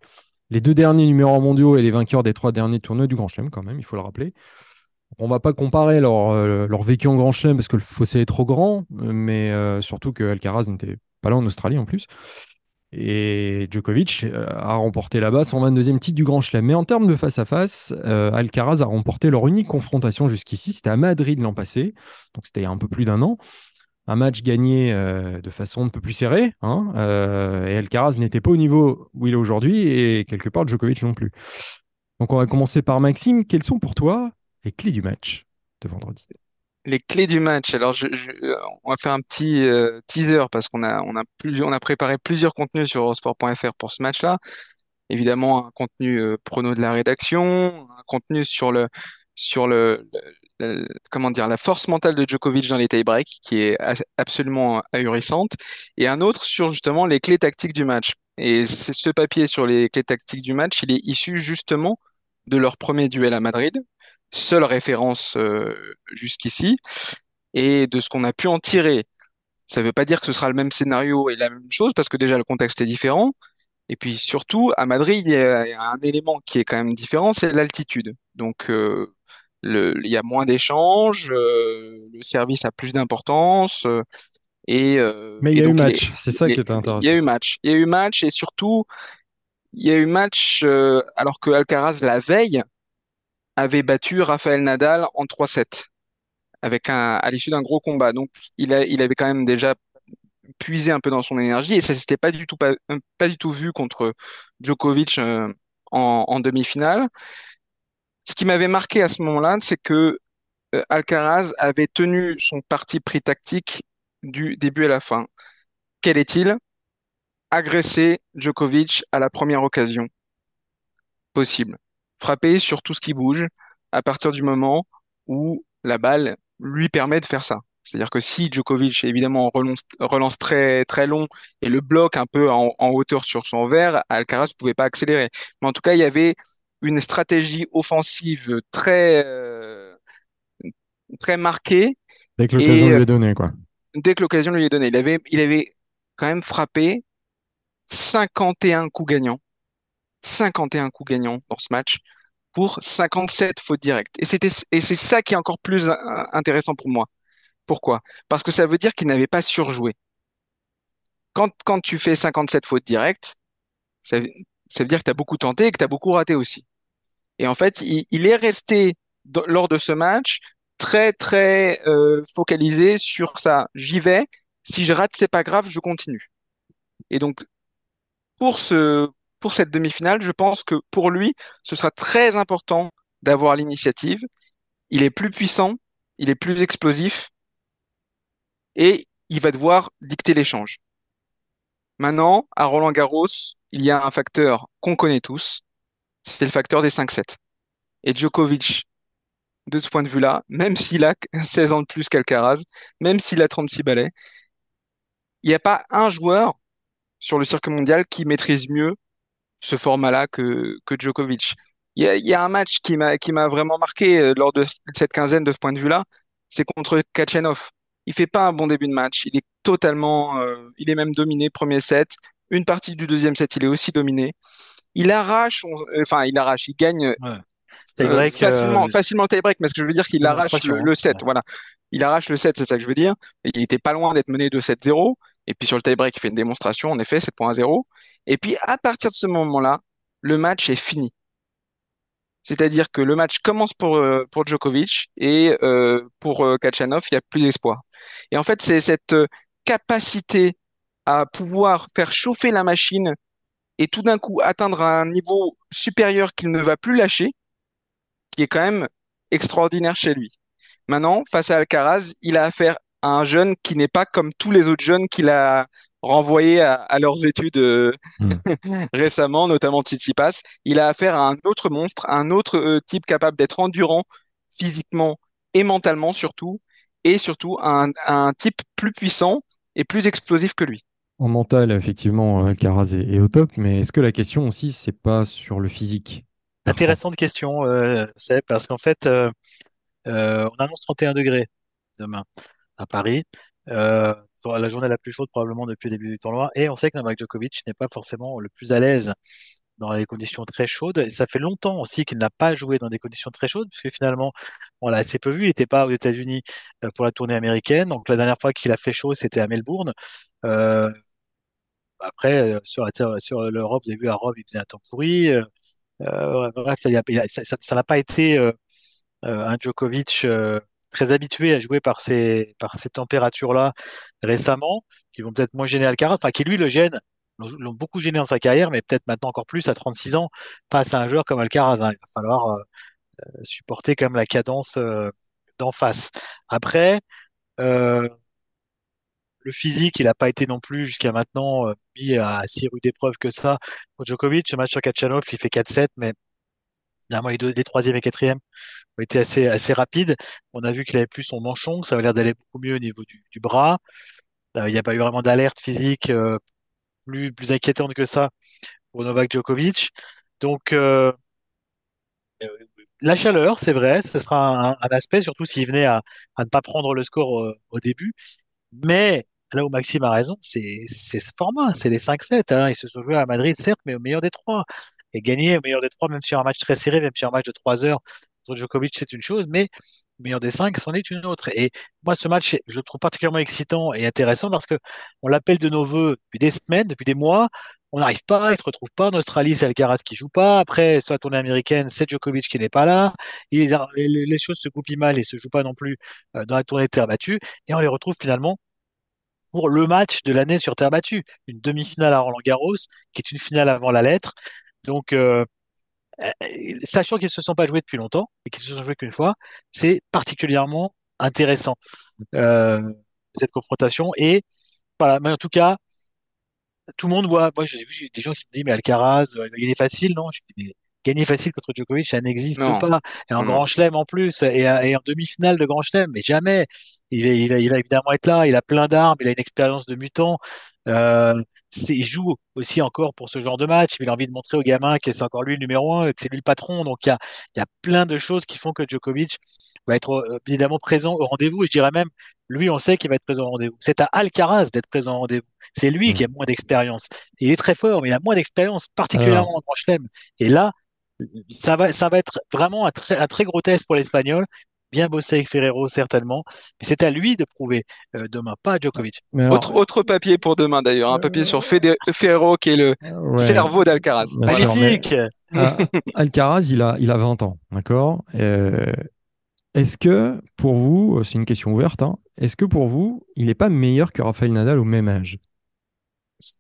les deux derniers numéros mondiaux et les vainqueurs des trois derniers tournois du Grand Chelem, quand même, il faut le rappeler. On va pas comparer leur, euh, vécu en Grand Chelem parce que le fossé est trop grand, mais euh, surtout que Alcaraz n'était pas là en Australie en plus. Et Djokovic euh, a remporté là-bas son 22e titre du Grand Chelem. Mais en termes de face-à-face, Alcaraz a remporté leur unique confrontation jusqu'ici. C'était à Madrid l'an passé, donc c'était il y a un peu plus d'un an un match gagné de façon un peu plus serrée. Hein, et Alcaraz n'était pas au niveau où il est aujourd'hui et quelque part Djokovic non plus. Donc on va commencer par Maxime. Quelles sont pour toi les clés du match de vendredi? Les clés du match. Alors, je, on va faire un petit euh, teaser parce qu'on a, on a, on a préparé plusieurs contenus sur Eurosport.fr pour ce match-là. Évidemment, un contenu euh, prono de la rédaction, un contenu sur le, sur le, comment dire, la force mentale de Djokovic dans les tie-breaks, qui est absolument ahurissante, et un autre sur justement les clés tactiques du match. Et ce papier sur les clés tactiques du match, il est issu justement de leur premier duel à Madrid, seule référence euh, jusqu'ici, et de ce qu'on a pu en tirer. Ça ne veut pas dire que ce sera le même scénario et la même chose, parce que déjà le contexte est différent. Et puis surtout, à Madrid, il y a un élément qui est quand même différent, c'est l'altitude. Donc, euh, le, il y a moins d'échanges, euh, le service a plus d'importance. et, Mais il y a eu match, c'est ça qui est intéressant. Il y a eu match. Il y a eu match et surtout, il y a eu match alors que Alcaraz, la veille, avait battu Rafael Nadal en 3-7 avec un, à l'issue d'un gros combat. Donc, il, a, il avait quand même déjà puisé un peu dans son énergie et ça s'était pas du tout pas, pas, du tout vu contre Djokovic euh, en, en demi-finale. Ce qui m'avait marqué à ce moment-là, c'est que euh, Alcaraz avait tenu son parti pris tactique du début à la fin. Quel est-il? Agresser Djokovic à la première occasion possible frapper sur tout ce qui bouge à partir du moment où la balle lui permet de faire ça. C'est-à-dire que si Djokovic, évidemment, relance, relance très, très long et le bloque un peu en, hauteur sur son verre, Alcaraz ne pouvait pas accélérer. Mais en tout cas, il y avait une stratégie offensive très, euh, très marquée. Dès que l'occasion lui est donnée, quoi. Dès que l'occasion lui est donnée. Il avait, il avait quand même frappé 51 coups gagnants 51 coups gagnants dans ce match pour 57 fautes directes. Et c'était, et c'est ça qui est encore plus intéressant pour moi. Pourquoi? Parce que ça veut dire qu'il n'avait pas surjoué. Quand, quand tu fais 57 fautes directes, ça, ça veut dire que tu as beaucoup tenté et que tu as beaucoup raté aussi. Et en fait, il, est resté lors de ce match très, très euh, focalisé sur ça. J'y vais. Si je rate, c'est pas grave, je continue. Et donc, pour ce, pour cette demi-finale, je pense que pour lui, ce sera très important d'avoir l'initiative. Il est plus puissant, il est plus explosif et il va devoir dicter l'échange. Maintenant, à Roland Garros, il y a un facteur qu'on connaît tous, c'est le facteur des 5-7. Et Djokovic, de ce point de vue-là, même s'il a 16 ans de plus qu'Alcaraz, même s'il a 36 balais, il n'y a pas un joueur sur le circuit mondial qui maîtrise mieux ce format-là que, Djokovic. Il y a, un match qui m'a qui m'a vraiment marqué euh, lors de cette quinzaine de ce point de vue-là, c'est contre Kachanov. Il fait pas un bon début de match. Il est totalement, euh, il est même dominé premier set. Une partie du deuxième set, il est aussi dominé. Il arrache, enfin il arrache, il gagne euh, facilement, facilement le tie-break. Mais ce que je veux dire, qu'il arrache le, le, set. Voilà, il arrache le set, c'est ça que je veux dire. Il était pas loin d'être mené de 7-0. Et puis sur le tie-break, il fait une démonstration, en effet, 7.0. Et puis à partir de ce moment-là, le match est fini. C'est-à-dire que le match commence pour, euh, pour Djokovic et euh, pour euh, Kachanov, il n'y a plus d'espoir. Et en fait, c'est cette capacité à pouvoir faire chauffer la machine et tout d'un coup atteindre un niveau supérieur qu'il ne va plus lâcher, qui est quand même extraordinaire chez lui. Maintenant, face à Alcaraz, il a affaire à un jeune qui n'est pas comme tous les autres jeunes qu'il a renvoyés à, leurs études euh, hmm. récemment, notamment Tsitsipas. Il a affaire à un autre monstre, un autre euh, type capable d'être endurant physiquement et mentalement surtout, et surtout un, un type plus puissant et plus explosif que lui. En mental, effectivement, Alcaraz est, au top, mais est-ce que la question aussi, c'est pas sur le physique? Intéressante question, euh, c'est parce qu'en fait, euh, on annonce 31 degrés demain à Paris. Euh, la journée la plus chaude probablement depuis le début du tournoi. Et on sait que Novak Djokovic n'est pas forcément le plus à l'aise dans les conditions très chaudes. Et ça fait longtemps aussi qu'il n'a pas joué dans des conditions très chaudes, puisque finalement, on l'a assez peu vu. Il n'était pas aux États-Unis euh, pour la tournée américaine. Donc la dernière fois qu'il a fait chaud, c'était à Melbourne. Euh, après, euh, sur sur l'Europe, vous avez vu à Rome, il faisait un temps pourri. Euh, bref, ça n'a pas été un Djokovic très habitué à jouer par ces, par ces températures-là récemment, qui vont peut-être moins gêner Alcaraz, enfin qui lui le gêne, l'ont beaucoup gêné dans sa carrière, mais peut-être maintenant encore plus à 36 ans, face à un joueur comme Alcaraz. hein. Il va falloir euh, supporter quand même la cadence euh, d'en face. Après, euh, le physique, il n'a pas été non plus jusqu'à maintenant euh, mis à si rude épreuve que ça. Pour Djokovic, ce match sur Kachanov, il fait 4-7, mais finalement les deux, les troisième et quatrième ont été assez, assez rapides. On a vu qu'il avait plus son manchon, ça avait l'air d'aller beaucoup mieux au niveau du, bras. Euh, il n'y a pas eu vraiment d'alerte physique euh, plus, plus inquiétante que ça pour Novak Djokovic. Donc, euh, la chaleur, c'est vrai, ce sera un, aspect, surtout s'il venait à, à ne pas prendre le score euh, au début. Mais là où Maxime a raison, c'est ce format, c'est les 5-7. Hein. Ils se sont joués à Madrid, certes, mais au meilleur des trois. Et gagner au meilleur des trois, même sur un match très serré, même sur un match de 3 heures, Djokovic, c'est une chose, mais le meilleur des cinq, c'en est une autre. Et moi, ce match, je le trouve particulièrement excitant et intéressant parce que on l'appelle de nos voeux depuis des semaines, depuis des mois. On n'arrive pas, il se retrouve pas. En Australie, c'est Alcaraz qui joue pas. Après, sur la tournée américaine, c'est Djokovic qui n'est pas là. Les, choses se goupillent mal et se jouent pas non plus euh, dans la tournée de terre battue. Et on les retrouve finalement pour le match de l'année sur terre battue. Une demi-finale à Roland-Garros, qui est une finale avant la lettre. Donc, euh, sachant qu'ils ne se sont pas joués depuis longtemps et qu'ils se sont joués qu'une fois, c'est particulièrement intéressant, euh, cette confrontation. Et voilà, mais en tout cas, tout le monde voit, moi j'ai vu des gens qui me disent, mais Alcaraz, euh, il va gagner facile, non? Je dis, mais gagner facile contre Djokovic, ça n'existe pas. Et en non, grand chelem en plus, et, et en demi-finale de grand chelem, mais jamais. Il va, il va, il va évidemment être là, il a plein d'armes, il a une expérience de mutant. Euh, il joue aussi encore pour ce genre de match, il a envie de montrer aux gamins que c'est encore lui le numéro un, que c'est lui le patron. Donc il y a, y a plein de choses qui font que Djokovic va être euh, évidemment présent au rendez-vous. Et je dirais même, lui, on sait qu'il va être présent au rendez-vous. C'est à Alcaraz d'être présent au rendez-vous. C'est lui qui a Mm. moins d'expérience. Il est très fort, mais il a moins d'expérience, Alors, particulièrement en Grand Chelem. Et là, ça va, ça va être vraiment un très, un très gros test pour l'Espagnol. Bien bossé avec Ferrero, certainement. Mais c'est à lui de prouver euh, demain, pas à Djokovic. alors, Autre, autre papier pour demain d'ailleurs, un papier sur Fede- Ferrero qui est le ouais, cerveau d'Alcaraz. mais Magnifique! ah, Alcaraz, il a, il a 20 ans, d'accord? Euh, est-ce que pour vous, euh, c'est une question ouverte, hein, est-ce que pour vous, il n'est pas meilleur que Rafael Nadal au même âge?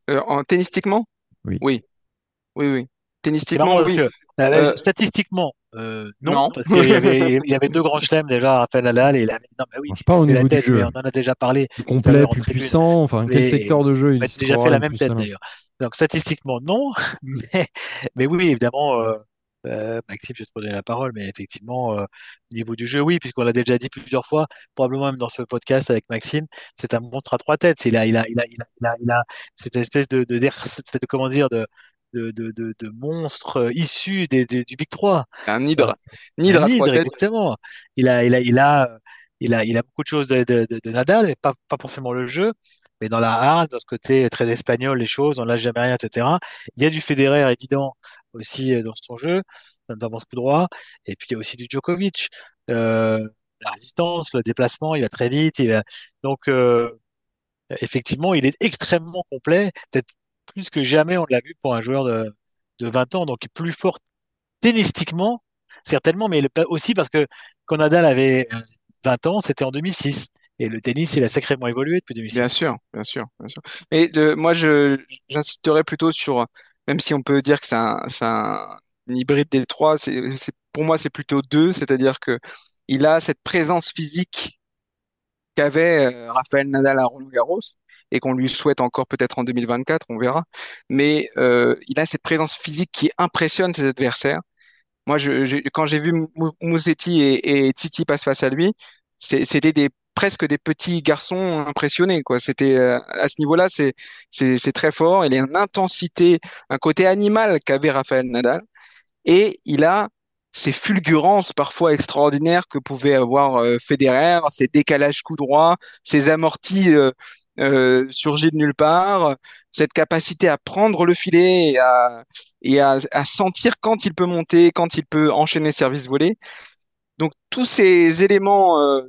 Euh, en tennistiquement? Oui. Oui, oui, oui. Tennistiquement, que Euh, statistiquement, euh, non, non. parce qu'il y avait, il y avait deux grands chelems déjà, Rafael Nadal, et avait, non, mais oui, Je pas au la niveau du tête, mais jeu, on en a déjà parlé plus complet, plus tribune. puissant, enfin, quel secteur de jeu on il a déjà fait la même tête d'ailleurs. Donc statistiquement, non, mais, mais oui, évidemment, euh, euh, Maxime, je vais te redonner la parole, mais effectivement, euh, au niveau du jeu, oui, puisqu'on l'a déjà dit plusieurs fois, probablement même dans ce podcast avec Maxime, c'est un monstre à trois têtes. Il a, il a, il a, il a, il a, il a cette espèce de, de, de comment dire, de, de, de, de, de monstre euh, issu des, des- du Big 3. Un hydre. Un hydre exactement. Il a, il a, il a, il a, il a beaucoup de choses de, de, Nadal, mais pas, pas forcément le jeu, mais dans la hargne, dans ce côté très espagnol, les choses, on lâche jamais rien, etc. Il y a du Federer évident aussi euh, dans son jeu, notamment ce coup droit, et puis il y a aussi du Djokovic. Euh, la résistance, le déplacement, il va très vite. Il va... Donc, euh, effectivement, il est extrêmement complet, peut-être plus que jamais on l'a vu pour un joueur de, de 20 ans, donc plus fort tennistiquement, certainement, mais aussi parce que quand Nadal avait euh, 20 ans, c'était en 2006. Et le tennis, il a sacrément évolué depuis Bien 2006. sûr, bien sûr, bien sûr. Mais moi, je, j'insisterai plutôt sur, même si on peut dire que c'est un, hybride des trois, pour moi, c'est plutôt deux, c'est-à-dire que il a cette présence physique qu'avait euh, Rafael Nadal à Roland-Garros et qu'on lui souhaite encore peut-être en 2024, on verra. Mais euh, il a cette présence physique qui impressionne ses adversaires. Moi, je, je- quand j'ai vu Mou- Musetti et, et Tsitsipas face à lui, c'était des presque des petits garçons impressionnés, quoi. C'était euh, à ce niveau-là, c'est très fort. Il a une intensité, un côté animal qu'avait Rafael Nadal, et il a ces fulgurances parfois extraordinaires que pouvait avoir euh, Federer, ses décalages coups droits, ses amortis euh, euh, surgit de nulle part, cette capacité à prendre le filet et à, et à, à sentir quand il peut monter, quand il peut enchaîner service volé. Donc tous ces éléments, euh,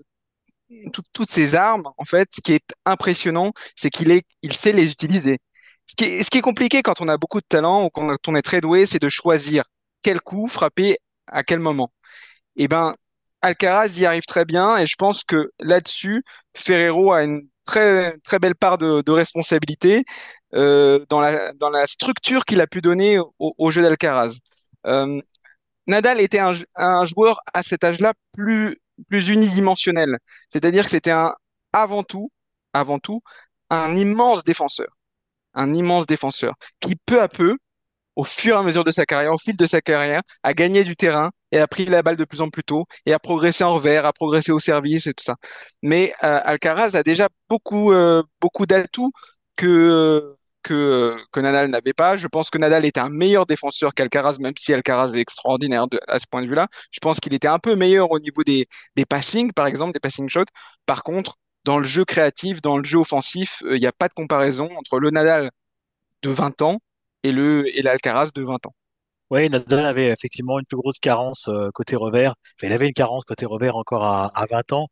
tout- toutes ces armes, en fait, ce qui est impressionnant, c'est qu'il est, il sait les utiliser. Ce qui est, ce qui est compliqué quand on a beaucoup de talent ou quand on est très doué, c'est de choisir quel coup frapper à quel moment. Eh ben, Alcaraz y arrive très bien et je pense que là-dessus, Ferrero a une très, très belle part de, responsabilité euh, dans la, dans la structure qu'il a pu donner au, au jeu d'Alcaraz. Euh, Nadal était un, un joueur à cet âge-là plus, plus unidimensionnel. C'est-à-dire que c'était un, avant tout, avant tout, un immense défenseur. Un immense défenseur qui peu à peu au fur et à mesure de sa carrière, au fil de sa carrière, a gagné du terrain et a pris la balle de plus en plus tôt et a progressé en revers, a progressé au service et tout ça. Mais euh, Alcaraz a déjà beaucoup, euh, beaucoup d'atouts que, que, Nadal n'avait pas. Je pense que Nadal était un meilleur défenseur qu'Alcaraz, même si Alcaraz est extraordinaire à ce point de vue-là. Je pense qu'il était un peu meilleur au niveau des, des passings, par exemple, des passing shots. Par contre, dans le jeu créatif, dans le jeu offensif, euh, il n'y a pas de comparaison entre le Nadal de 20 ans et le et l'Alcaraz de 20 ans. Oui, Nadal avait effectivement une plus grosse carence euh, côté revers. Enfin, il avait une carence côté revers encore à, à 20 ans.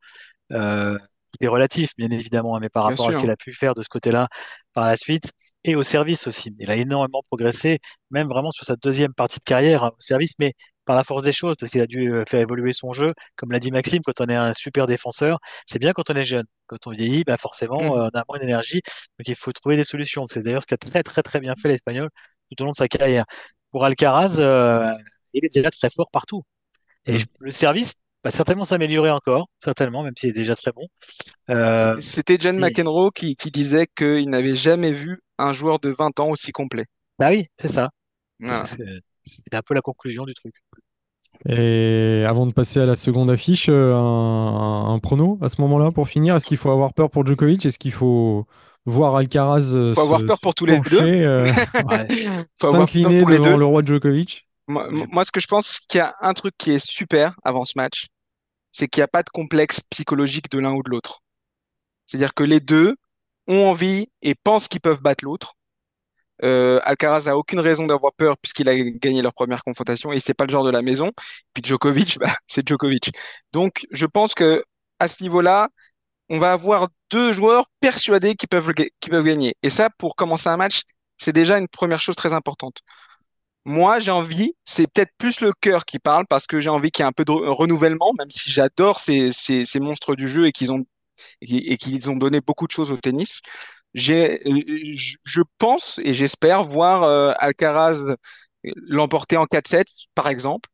Euh, tout est relatif, bien évidemment, hein, mais par Bien rapport à ce qu'il a pu faire de ce côté-là par la suite et au service aussi. Il a énormément progressé, même vraiment sur sa deuxième partie de carrière hein, au service, mais par la force des choses, parce qu'il a dû euh, faire évoluer son jeu. Comme l'a dit Maxime, quand on est un super défenseur, c'est bien quand on est jeune. Quand on vieillit, bah forcément, Mhm. euh, on a moins d'énergie. Donc il faut trouver des solutions. C'est d'ailleurs ce qu'a très très très bien fait l'Espagnol tout au long de sa carrière. Pour Alcaraz, euh, il est déjà très fort partout. Et Mm. le service va certainement s'améliorer encore, certainement, même s'il est déjà très bon. Euh, C'était John et- McEnroe qui, qui disait qu'il n'avait jamais vu un joueur de 20 ans aussi complet. bah oui, c'est ça. Voilà. C'est un peu la conclusion du truc. Et avant de passer à la seconde affiche, euh, un, un prono à ce moment-là pour finir? Est-ce qu'il faut avoir peur pour Djokovic? Est-ce qu'il faut voir Alcaraz euh, Faut avoir peur pour tous les deux. pencher, euh, Ouais. Faut avoir peur s'incliner devant deux. le roi Djokovic Moi, moi, ce que je pense qu'il y a un truc qui est super avant ce match, c'est qu'il n'y a pas de complexe psychologique de l'un ou de l'autre. C'est-à-dire que les deux ont envie et pensent qu'ils peuvent battre l'autre. Euh, Alcaraz a aucune raison d'avoir peur puisqu'il a gagné leur première confrontation et c'est pas le genre de la maison. Puis Djokovic, bah, c'est Djokovic. Donc, je pense que à ce niveau-là, on va avoir deux joueurs persuadés qu'ils peuvent, qu'ils peuvent gagner. Et ça, pour commencer un match, c'est déjà une première chose très importante. Moi, j'ai envie, c'est peut-être plus le cœur qui parle parce que j'ai envie qu'il y ait un peu de re- renouvellement, même si j'adore ces, ces, ces monstres du jeu et qu'ils ont, et qui- et qu'ils ont donné beaucoup de choses au tennis. J'ai, euh, je pense et j'espère voir euh, Alcaraz l'emporter en 4-7, par exemple,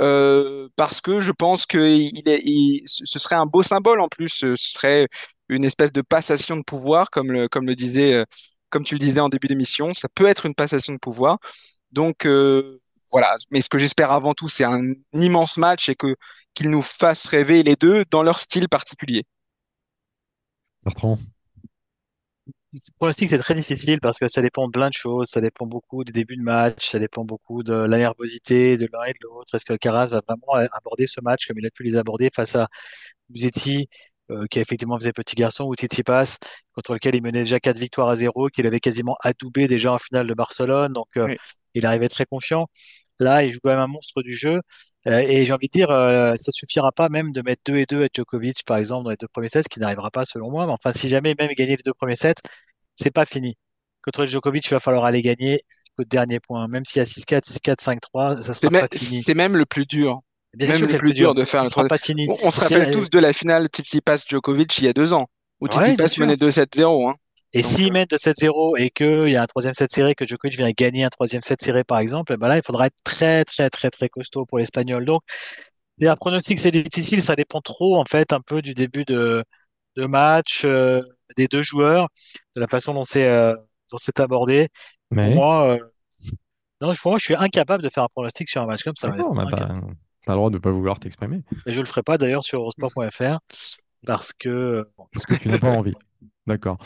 euh, parce que je pense que il est, il- ce serait un beau symbole en plus. Ce serait une espèce de passation de pouvoir, comme le, comme le disait, euh, comme tu le disais en début d'émission. Ça peut être une passation de pouvoir. Donc euh, voilà. Mais ce que j'espère avant tout, c'est un immense match et que qu'ils nous fassent rêver les deux dans leur style particulier. Bertrand pronostic, c'est très difficile parce que ça dépend de plein de choses. Ça dépend beaucoup des débuts de match, ça dépend beaucoup de la nervosité de l'un et de l'autre. Est-ce que Alcaraz va vraiment aborder ce match comme il a pu les aborder face à Musetti, euh, qui effectivement faisait petit garçon, ou Tsitsipas, contre lequel il menait déjà quatre victoires à zéro, qu'il avait quasiment adoubé déjà en finale de Barcelone. Donc, euh, Oui. il arrivait très confiant. Là, il joue quand même un monstre du jeu. Euh, et j'ai envie de dire, euh, ça suffira pas même de mettre 2 et 2 à Djokovic, par exemple, dans les deux premiers sets, ce qui n'arrivera pas selon moi. Mais enfin, si jamais même il gagnait les deux premiers sets, c'est pas fini. Contre Djokovic, il va falloir aller gagner jusqu'au dernier point. Même s'il y a 6-4, 6-4, 5-3, ça C'est sera pas fini. c'est même le plus dur. Bien même sûr le c'est plus dur de faire Ça le pas fini. On, on se rappelle elle- tous de la finale Tsitsipas-Djokovic il y a deux ans, où Ouais, Tsitsipas sûr. menait 2-7-0. Hein. Et s'ils euh, mettent de 7-0 et qu'il y a un troisième set serré, que Djokovic vient gagner un troisième set serré, par exemple, eh ben là, il faudra être très, très, très, très costaud pour l'Espagnol. Donc, et un pronostic, c'est difficile. Ça dépend trop, en fait, un peu du début de, de match, euh, des deux joueurs, de la façon dont c'est euh, dont c'est abordé. Pour Mais moi, euh, non, pour moi, je suis incapable de faire un pronostic sur un match comme ça. d'accord, bah, t'as le droit de ne pas vouloir t'exprimer Et je le ferai pas d'ailleurs sur eurosport.fr parce que, bon, parce que tu n'as pas envie. D'accord.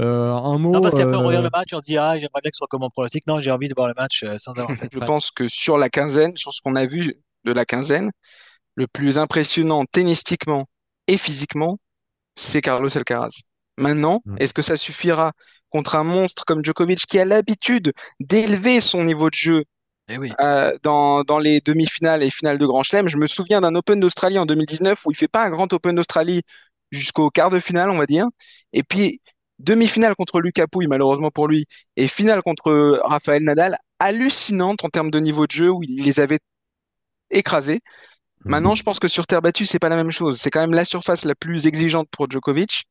Euh, un mot. non, parce qu'après, on regarde euh, le match, on se dit, ah, j'aimerais bien que ce soit comme mon pronostic. Non, j'ai envie de voir le match euh, sans avoir fait je pense que sur la quinzaine, sur ce qu'on a vu de la quinzaine, le plus impressionnant tennistiquement et physiquement, c'est Carlos Alcaraz. Maintenant, Mm. est-ce que ça suffira contre un monstre comme Djokovic qui a l'habitude d'élever son niveau de jeu Eh oui. euh, dans, dans les demi-finales et finales de Grand Chelem? Je me souviens d'un Open d'Australie en 2019 où il fait pas un grand Open d'Australie jusqu'au quart de finale, on va dire. Et puis, demi-finale contre Lucas Pouille, malheureusement pour lui, et finale contre Rafael Nadal, hallucinante en termes de niveau de jeu où il les avait écrasés. Maintenant, je pense que sur terre battue, c'est pas la même chose. C'est quand même la surface la plus exigeante pour Djokovic.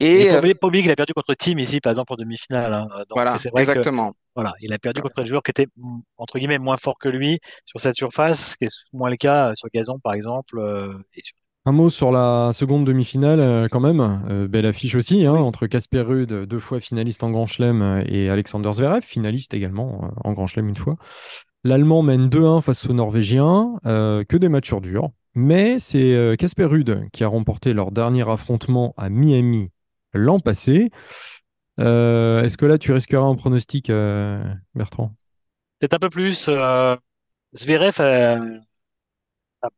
Et Et euh, oublier pas oublier qu'il a perdu contre Team ici, par exemple, en demi-finale. hein. Donc voilà, que exactement. voilà, il a perdu contre un joueur qui était mm, entre guillemets moins fort que lui sur cette surface, ce qui est moins le cas sur gazon, par exemple. euh, et sur- Un mot sur la seconde demi-finale, euh, quand même. Euh, belle affiche aussi, hein, Oui. entre Casper Ruud, deux fois finaliste en Grand Chelem, et Alexander Zverev, finaliste également en Grand Chelem une fois. L'Allemand mène 2-1 face au Norvégien, euh, que des matchs durs. Mais c'est euh, Casper Ruud qui a remporté leur dernier affrontement à Miami l'an passé. Euh, Est-ce que là, tu risqueras un pronostic, euh, Bertrand? Peut-être un peu plus. Euh, Zverev a, a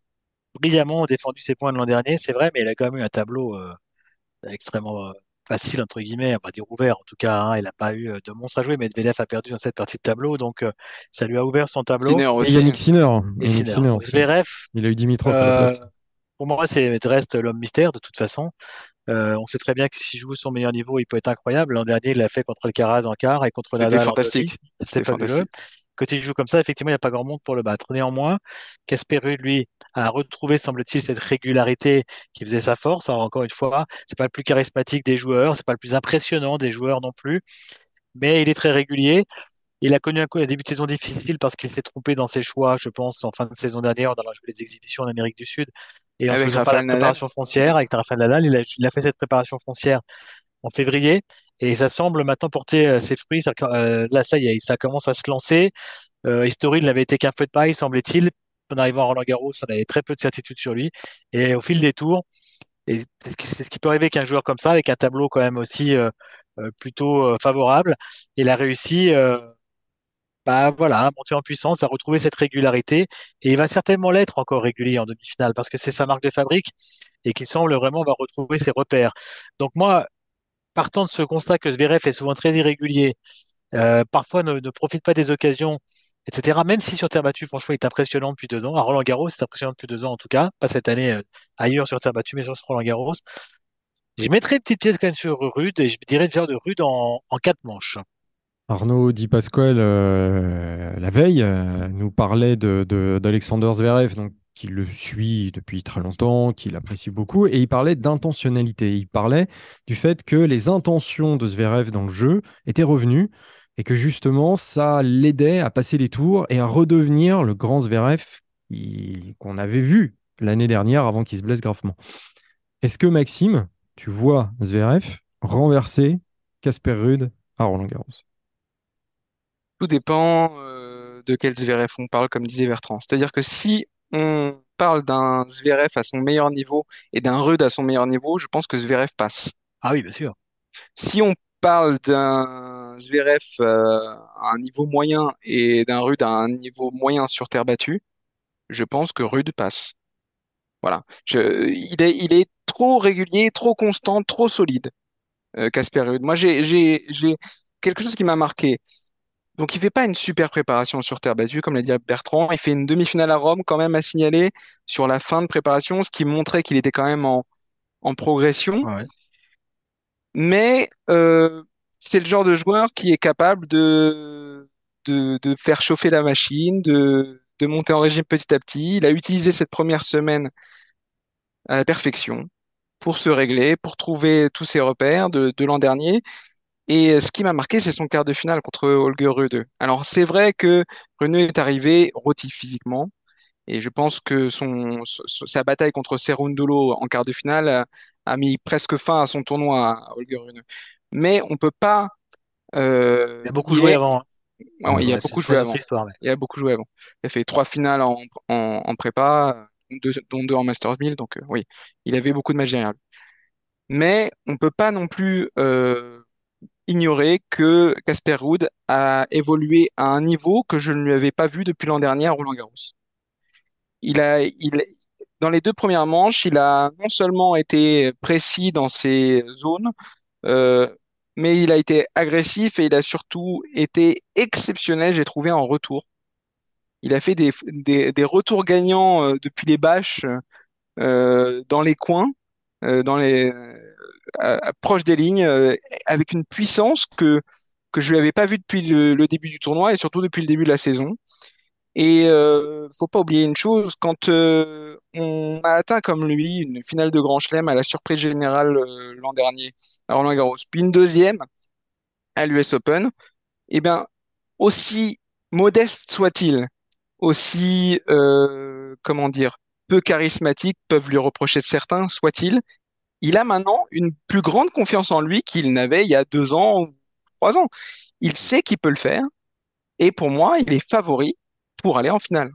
brillamment défendu ses points de l'an dernier, c'est vrai, mais il a quand même eu un tableau euh, extrêmement euh, facile, entre guillemets, on va dire ouvert en tout cas. hein. Il n'a pas eu de monstre à jouer, mais Medvedev a perdu dans cette partie de tableau, donc euh, ça lui a ouvert son tableau. Sinner Et aussi. Yannick Sinner. Et Yannick Sinner. Sinner Donc, aussi. Zverev, Il a eu Dimitrov à la place. pour moi, c'est reste l'homme mystère de toute façon. Euh, on sait très bien que s'il joue son meilleur niveau, il peut être incroyable. L'an dernier, il l'a fait contre Alcaraz en quart et contre C'était Nadal demi. fantastique. C'était C'était fabuleux. fantastique. Quand il joue comme ça, effectivement, il n'y a pas grand monde pour le battre. Néanmoins, Casper lui, a retrouvé, semble-t-il, cette régularité qui faisait sa force. Alors, encore une fois, c'est pas le plus charismatique des joueurs, c'est pas le plus impressionnant des joueurs non plus, mais il est très régulier. Il a connu un, un début de saison difficile parce qu'il s'est trompé dans ses choix, je pense, en fin de saison dernière, dans la les exhibitions en Amérique du Sud et en Avec faisant pas la Nadal. préparation foncière avec Rafael Nadal. Il a, il a fait cette préparation foncière en février et ça semble maintenant porter euh, ses fruits. Ça- euh, là, ça y est, ça commence à se lancer. Euh, History n'avait été qu'un feu de paille, semblait-il. En arrivant à Roland Garros, on avait très peu de certitude sur lui. Et au fil des tours, et c'est ce qui, c'est ce qui peut arriver qu'un joueur comme ça, avec un tableau quand même aussi euh, euh, plutôt euh, favorable, il a réussi, euh, bah voilà, monter en puissance, à retrouver cette régularité. Et il va certainement l'être encore régulier en demi-finale parce que c'est sa marque de fabrique et qu'il semble vraiment va retrouver ses repères. Donc moi, partant de ce constat que Zverev est souvent très irrégulier, euh, parfois ne, profite pas des occasions, etc. Même si sur terre battue, franchement, il est impressionnant depuis deux ans. À Roland Garros, c'est impressionnant depuis deux ans en tout cas, pas cette année euh, ailleurs sur terre battue, mais sur Roland Garros. Je mettrais une petite pièce quand même sur Rude et je dirais de faire de Rude en quatre manches. Arnaud Di Pasquale, euh, la veille, euh, nous parlait de, de- d'Alexander Zverev, qui le suit depuis très longtemps, qu'il apprécie beaucoup, et il parlait d'intentionnalité. Il parlait du fait que les intentions de Zverev dans le jeu étaient revenues et que justement ça l'aidait à passer les tours et à redevenir le grand Zverev qui- qu'on avait vu l'année dernière avant qu'il se blesse gravement. Est-ce que Maxime, tu vois Zverev renverser Casper Ruud à Roland Garros? Tout dépend euh, de quel Zverev on parle, comme disait Bertrand. C'est-à-dire que si on parle d'un Zverev à son meilleur niveau et d'un Ruud à son meilleur niveau, je pense que Zverev passe. Ah oui, bien sûr. Si on parle d'un Zverev euh, à un niveau moyen et d'un Ruud à un niveau moyen sur terre battue, je pense que Ruud passe. Voilà. Je, il est, il est trop régulier, trop constant, trop solide, euh, Casper Ruud. Moi, j'ai, j'ai, j'ai quelque chose qui m'a marqué. Donc, il fait pas une super préparation sur terre battue, comme l'a dit Bertrand. Il fait une demi-finale à Rome, quand même, à signaler sur la fin de préparation, ce qui montrait qu'il était quand même en, en progression. Ouais. Mais euh, c'est le genre de joueur qui est capable de, de, de faire chauffer la machine, de, de monter en régime petit à petit. Il a utilisé cette première semaine à la perfection pour se régler, pour trouver tous ses repères de, de l'an dernier. Et ce qui m'a marqué, c'est son quart de finale contre Holger Rune. Alors, c'est vrai que Rune est arrivé rôti physiquement. Et je pense que son, sa bataille contre Cerundolo en quart de finale a, mis presque fin à son tournoi à Holger Rune. Mais on peut pas euh, Il a beaucoup joué avant. hein. Ouais, il a beaucoup joué avant. histoire. Il a beaucoup joué avant. Il a fait trois finales en, en, en prépa, deux- dont deux en Masters 1000. Donc euh, oui, il avait beaucoup de matchs derrière lui. Mais on peut pas non plus euh, ignorer que Casper Ruud a évolué à un niveau que je ne lui avais pas vu depuis l'an dernier à Roland Garros. Il a, dans les deux premières manches, il a non seulement été précis dans ses zones, euh, mais il a été agressif et il a surtout été exceptionnel, j'ai trouvé, en retour. Il a fait des, retours gagnants euh, depuis les bâches euh, dans les coins, dans les euh, proches des lignes, euh, avec une puissance que que je lui avais pas vue depuis le, le début du tournoi et surtout depuis le début de la saison. Et euh, faut pas oublier une chose, quand euh, on a atteint comme lui une finale de Grand Chelem à la surprise générale euh, l'an dernier à Roland Garros, puis une deuxième à l'US Open, eh bien aussi modeste soit-il, aussi euh, comment dire peu charismatique peuvent lui reprocher certains soit-il, il a maintenant une plus grande confiance en lui qu'il n'avait il y a deux ans ou trois ans. Il sait qu'il peut le faire et pour moi il est favori pour aller en finale.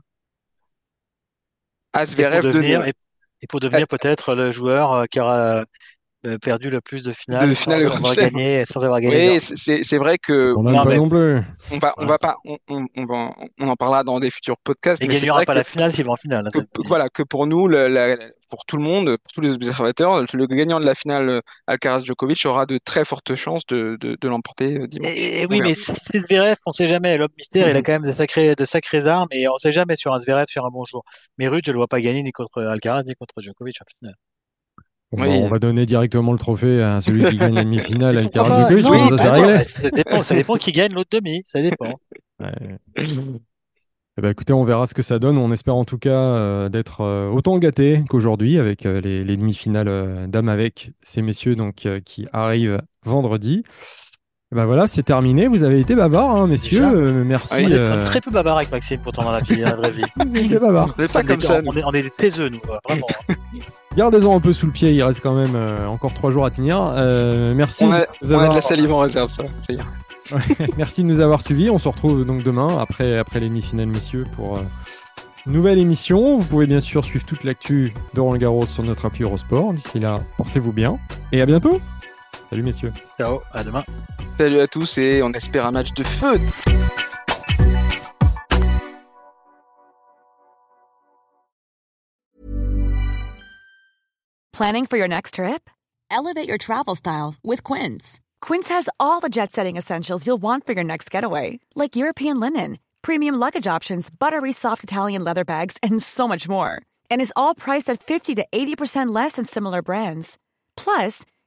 À Et pour de et, et pour devenir peut-être le joueur euh, qui aura euh, perdu le plus de de finales finale sans de avoir gagné, sans avoir gagné Oui, c'est vrai que On Non, pas non plus. on va on pour va pas on, on, on va- on en parlera dans des futurs podcasts, Il mais gagnera pas que la finale s'il va en finale. hein, que, voilà, que pour nous, le- la- pour tout le monde, pour tous les observateurs, le gagnant de la finale euh, Alcaraz-Djokovic aura de très fortes chances de, de, de l'emporter euh, dimanche. Et, oui, mais c'est Zverev, on sait jamais. L'homme mystère, il a Mhm. quand même de sacrées, de sacrées armes et on sait jamais sur un Zverev sur un bon jour. Mais Ruud, je le vois pas gagner ni contre Alcaraz ni contre Djokovic en finale. Bon, bah, Oui. on va donner directement le trophée à celui qui gagne la demi-finale? Djokovic, Non, comme ça bah non, dépend, ça dépend qui gagne l'autre demi, ça dépend. Ouais. Eh ben, écoutez, on verra ce que ça donne. On espère en tout cas euh, d'être euh, autant gâtés qu'aujourd'hui avec euh, les, les demi-finales euh, dames avec ces messieurs donc, euh, qui arrivent vendredi. Eh ben voilà, c'est terminé. Vous avez été bavards, hein, messieurs. Euh, merci. On est euh, très peu bavard avec Maxime pourtant dans la vie, dans la vraie vie. Vous avez été bavards. Vous n'êtes pas On comme est- ça. on est, on est des taiseux, nous, vraiment. Gardez-en un peu sous le pied. Il reste quand même euh, encore trois jours à tenir. Euh, merci. On a, de on a la salive en réserve, ça. ça y est. Merci de nous avoir suivis. On se retrouve donc demain après, après les demi-finales, messieurs, pour euh, une nouvelle émission. Vous pouvez bien sûr suivre toute l'actu de Roland Garros sur notre appli Eurosport. D'ici là, portez-vous bien et à bientôt. Salut, messieurs. Ciao, à demain. Salut à tous et on espère un match de feu. Planning for your next trip? Elevate your travel style with Quince. Quince has all the jet setting essentials you'll want for your next getaway, like European linen, premium luggage options, buttery soft Italian leather bags, and so much more. And is all priced at 50 to 80% less than similar brands. Plus,